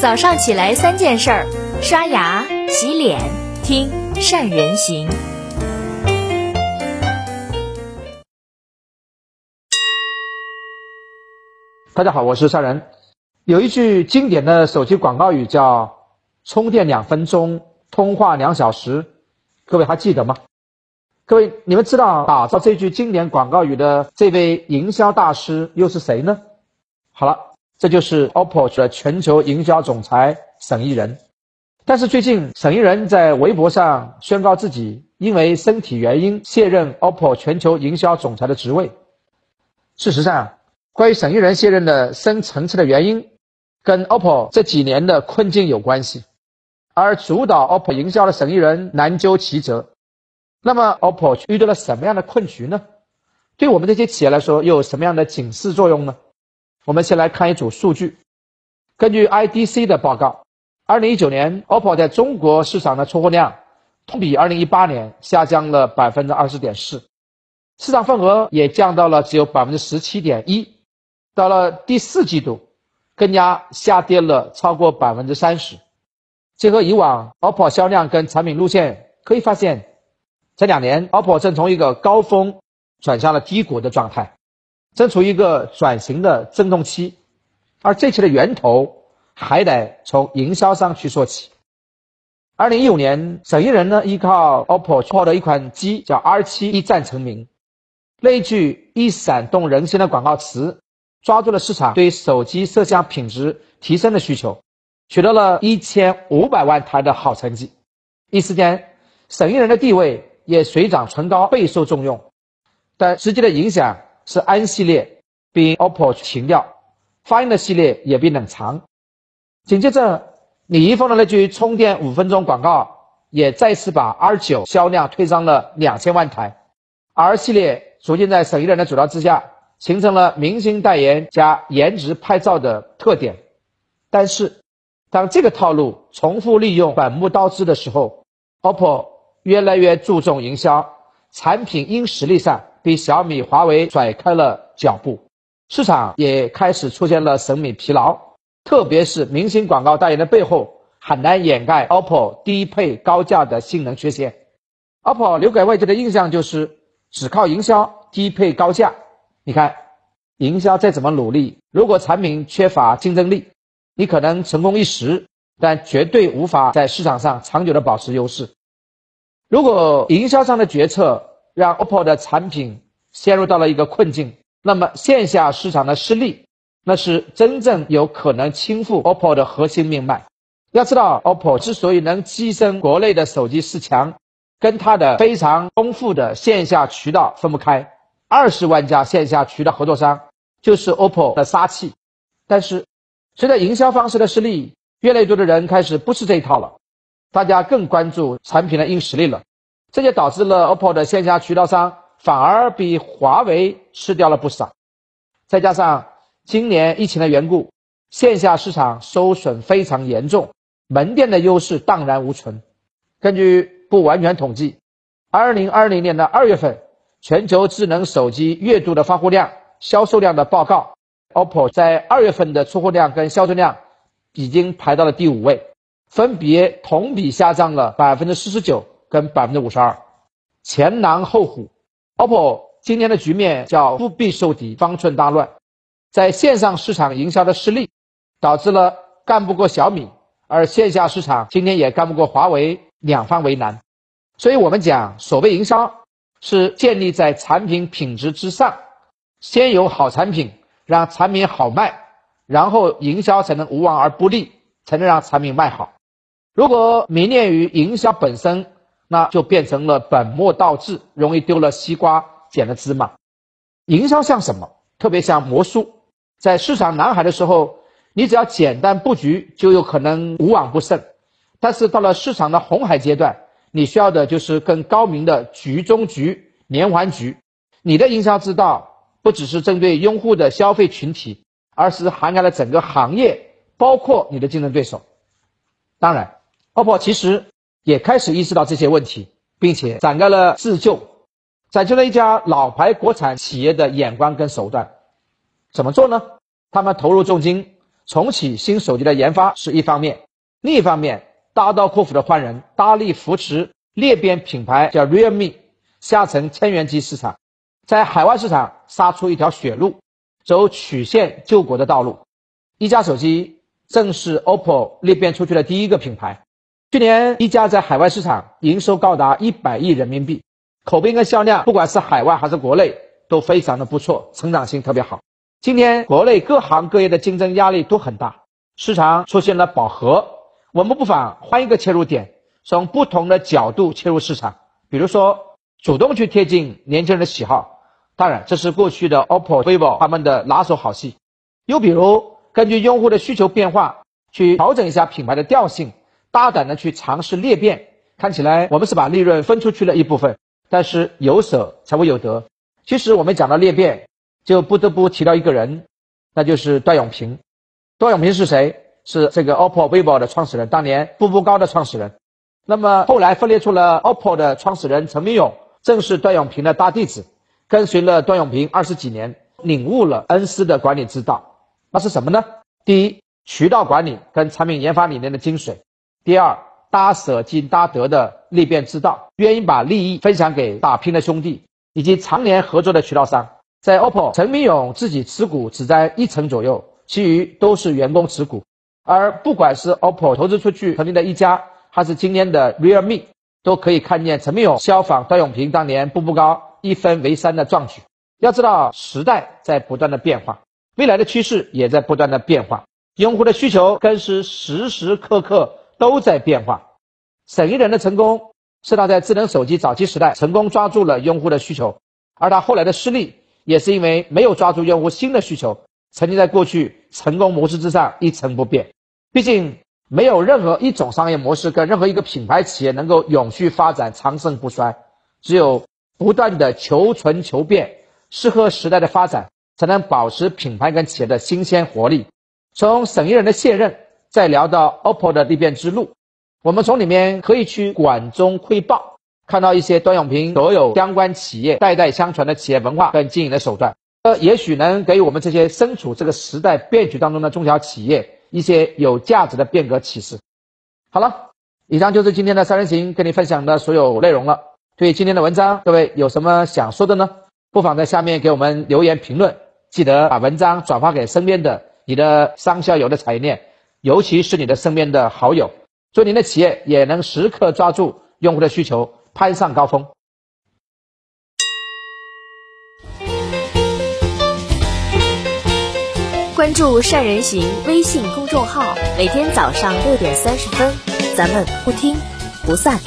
早上起来三件事儿：刷牙、洗脸、听善人行。大家好，我是善人。有一句经典的手机广告语叫“充电两分钟，通话两小时”，各位还记得吗？各位，你们知道打造这句经典广告语的这位营销大师又是谁呢？好了。这就是 OPPO 的全球营销总裁沈一人，但是最近沈一人在微博上宣告自己因为身体原因卸任 OPPO 全球营销总裁的职位。事实上，关于沈一人卸任的深层次的原因，跟 OPPO 这几年的困境有关系，而主导 OPPO 营销的沈一人难究其责。那么 OPPO 遇到了什么样的困局呢？对我们这些企业来说，又有什么样的警示作用呢？我们先来看一组数据。根据 IDC 的报告，二零一九年 OPPO 在中国市场的出货量同比二零一八年下降了百分之二十点四，市场份额也降到了只有百分之十七点一。到了第四季度，更加下跌了超过百分之三十。结合以往 OPPO 销量跟产品路线，可以发现，这两年 OPPO 正从一个高峰转向了低谷的状态。正处于一个转型的震动期，而这期的源头还得从营销上去说起。二零一五年，沈一人呢依靠 OPPO 出的一款机叫 R7 一战成名，那一句一闪动人心的广告词，抓住了市场对手机摄像品质提升的需求，取得了一千五百万台的好成绩。一时间，沈一人的地位也水涨船高，备受重用。但实际的影响。是安系列比 OPPO 情调，发音的系列也比冷藏。紧接着，李易峰的那句充电五分钟广告也再次把 R9 销量推上了两千万台。R 系列逐渐在沈一人的主导之下，形成了明星代言加颜值拍照的特点。但是，当这个套路重复利用本末倒置的时候，OPPO 越来越注重营销，产品硬实力上。比小米、华为甩开了脚步，市场也开始出现了审美疲劳。特别是明星广告代言的背后，很难掩盖 OPPO 低配高价的性能缺陷。OPPO 留给外界的印象就是只靠营销低配高价。你看，营销再怎么努力，如果产品缺乏竞争力，你可能成功一时，但绝对无法在市场上长久的保持优势。如果营销上的决策，让 OPPO 的产品陷入到了一个困境，那么线下市场的失利，那是真正有可能倾覆 OPPO 的核心命脉。要知道，OPPO 之所以能跻身国内的手机四强，跟它的非常丰富的线下渠道分不开。二十万家线下渠道合作商就是 OPPO 的杀器。但是，随着营销方式的失利，越来越多的人开始不吃这一套了，大家更关注产品的硬实力了。这就导致了 OPPO 的线下渠道商反而比华为吃掉了不少，再加上今年疫情的缘故，线下市场受损非常严重，门店的优势荡然无存。根据不完全统计，2020年的二月份全球智能手机月度的发货量、销售量的报告，OPPO 在二月份的出货量跟销售量已经排到了第五位，分别同比下降了百分之四十九。跟百分之五十二，前狼后虎，OPPO 今天的局面叫腹背受敌，方寸大乱，在线上市场营销的失利，导致了干不过小米，而线下市场今天也干不过华为，两方为难。所以我们讲，所谓营销是建立在产品品质之上，先有好产品，让产品好卖，然后营销才能无往而不利，才能让产品卖好。如果迷恋于营销本身，那就变成了本末倒置，容易丢了西瓜捡了芝麻。营销像什么？特别像魔术。在市场蓝海的时候，你只要简单布局，就有可能无往不胜。但是到了市场的红海阶段，你需要的就是更高明的局中局、连环局。你的营销之道不只是针对用户的消费群体，而是涵盖了整个行业，包括你的竞争对手。当然，OPPO 其实。也开始意识到这些问题，并且展开了自救，展现了一家老牌国产企业的眼光跟手段。怎么做呢？他们投入重金，重启新手机的研发是一方面，另一方面大刀阔斧的换人，大力扶持裂变品牌叫 Realme 下沉千元机市场，在海外市场杀出一条血路，走曲线救国的道路。一加手机正是 OPPO 裂变出去的第一个品牌。去年一加在海外市场营收高达一百亿人民币，口碑跟销量，不管是海外还是国内都非常的不错，成长性特别好。今天国内各行各业的竞争压力都很大，市场出现了饱和，我们不妨换一个切入点，从不同的角度切入市场，比如说主动去贴近年轻人的喜好，当然这是过去的 OPPO、vivo 他们的拿手好戏。又比如根据用户的需求变化去调整一下品牌的调性。大胆的去尝试裂变，看起来我们是把利润分出去了一部分，但是有舍才会有得。其实我们讲到裂变，就不得不提到一个人，那就是段永平。段永平是谁？是这个 OPPO、vivo 的创始人，当年步步高的创始人。那么后来分裂出了 OPPO 的创始人陈明勇，正是段永平的大弟子，跟随了段永平二十几年，领悟了恩师的管理之道。那是什么呢？第一，渠道管理跟产品研发理念的精髓。第二，搭舍即搭得的裂变之道，愿意把利益分享给打拼的兄弟以及常年合作的渠道商。在 OPPO，陈明勇自己持股只在一成左右，其余都是员工持股。而不管是 OPPO 投资出去成立的一家，还是今天的 Realme，都可以看见陈明勇效仿段永平当年步步高一分为三的壮举。要知道，时代在不断的变化，未来的趋势也在不断的变化，用户的需求更是时时刻刻。都在变化。沈一人的成功是他在智能手机早期时代成功抓住了用户的需求，而他后来的失利也是因为没有抓住用户新的需求，曾经在过去成功模式之上一成不变。毕竟没有任何一种商业模式跟任何一个品牌企业能够永续发展、长盛不衰，只有不断的求存求变，适合时代的发展，才能保持品牌跟企业的新鲜活力。从沈一人的卸任。再聊到 OPPO 的裂变之路，我们从里面可以去管中窥豹，看到一些段永平所有相关企业代代相传的企业文化跟经营的手段，呃，也许能给我们这些身处这个时代变局当中的中小企业一些有价值的变革启示。好了，以上就是今天的三人行跟你分享的所有内容了。对今天的文章，各位有什么想说的呢？不妨在下面给我们留言评论，记得把文章转发给身边的你的商销游的产业链。尤其是你的身边的好友，祝您的企业也能时刻抓住用户的需求，攀上高峰。关注善人行微信公众号，每天早上六点三十分，咱们不听不散。